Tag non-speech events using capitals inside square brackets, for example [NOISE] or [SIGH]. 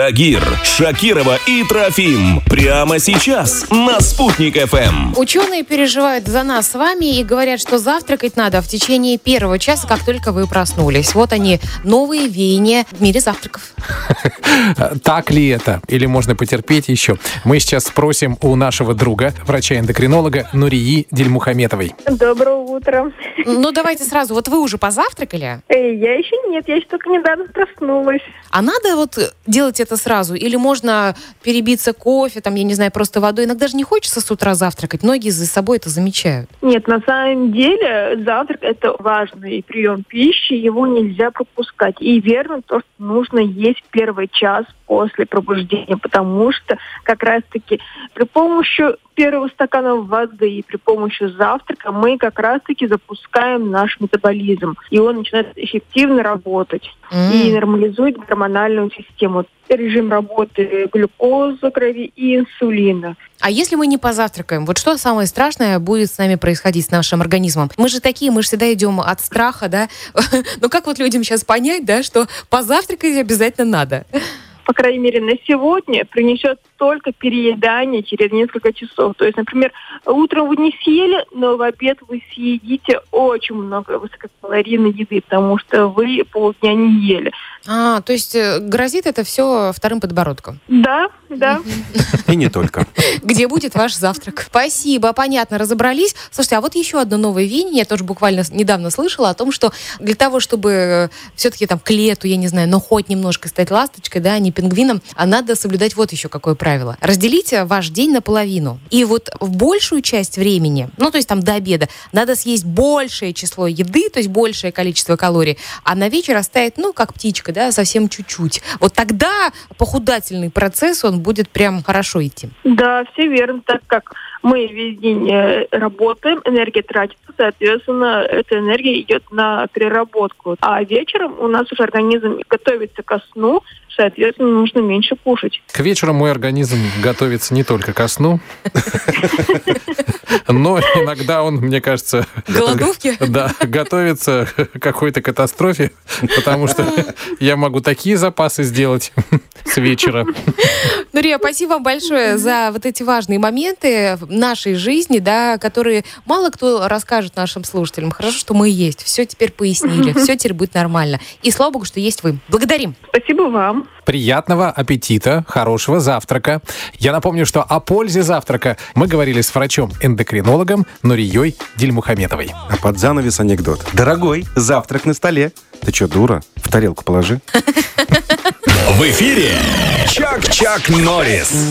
Тагир, Шакирова и Трофим. Прямо сейчас на «Спутник ФМ». Ученые переживают за нас с вами и говорят, что завтракать надо в течение первого часа, как только вы проснулись. Вот они, новые веяния в мире завтраков. [LAUGHS] Так ли это? Или можно потерпеть еще? Мы сейчас спросим у нашего друга, врача-эндокринолога Нурии Дельмухаметовой. Доброе утро. Ну, давайте сразу. Вот вы уже позавтракали? Эй, я еще нет, я еще только недавно проснулась. А надо вот делать это сразу? Или можно перебиться кофе, там, я не знаю, просто водой? Иногда же не хочется с утра завтракать. Многие за собой это замечают. Нет, на самом деле завтрак это важный прием пищи, его нельзя пропускать. И верно то, что нужно есть первый час после пробуждения, потому что как раз-таки при помощи первого стакана воды и при помощи завтрака мы как раз-таки запускаем наш метаболизм, и он начинает эффективно работать М. и нормализует гормональную систему, режим работы глюкозы крови и инсулина. А если мы не позавтракаем, вот что самое страшное будет с нами происходить, с нашим организмом? Мы же такие, мы же всегда идем от страха, да? [LAUGHS] Ну как вот людям сейчас понять, да, что позавтракать обязательно надо? по крайней мере, на сегодня принесет только переедание через несколько часов. То есть, например, утром вы не съели, но в обед вы съедите очень много высококалорийной еды, потому что вы полдня не ели. А, то есть э, грозит это все вторым подбородком. Да, да. И не только. [LAUGHS] Где будет ваш завтрак? Спасибо, понятно, разобрались. Слушайте, а вот еще одно новое веяние, я тоже буквально недавно слышала о том, что для того, чтобы все-таки там к лету, я не знаю, но хоть немножко стать ласточкой, да, а не пингвином, а надо соблюдать вот еще какое правило. Разделите ваш день наполовину. И вот в большую часть времени, ну, то есть там до обеда, надо съесть большее число еды, то есть большее количество калорий, а на вечер оставить, ну, как птичка, да, совсем чуть-чуть. Вот тогда похудательный процесс, он будет прям хорошо идти. Да, все верно, так как мы весь день э, работаем, энергия тратится, соответственно, эта энергия идет на переработку. А вечером у нас уже организм готовится ко сну, соответственно, нужно меньше кушать. К вечеру мой организм готовится не только ко сну, но иногда он, мне кажется... Голодовки? Да, готовится к какой-то катастрофе, потому что я могу такие запасы сделать с вечера. [LAUGHS] Нурия, спасибо вам большое за вот эти важные моменты в нашей жизни, да, которые мало кто расскажет нашим слушателям. Хорошо, что мы есть. Все теперь пояснили, [LAUGHS] все теперь будет нормально. И слава богу, что есть вы. Благодарим. Спасибо вам. Приятного аппетита, хорошего завтрака. Я напомню, что о пользе завтрака мы говорили с врачом-эндокринологом Нурией Дильмухаметовой. А под занавес анекдот. Дорогой, завтрак на столе. Ты что, дура? В тарелку положи. [LAUGHS] В эфире Чак-Чак Норрис.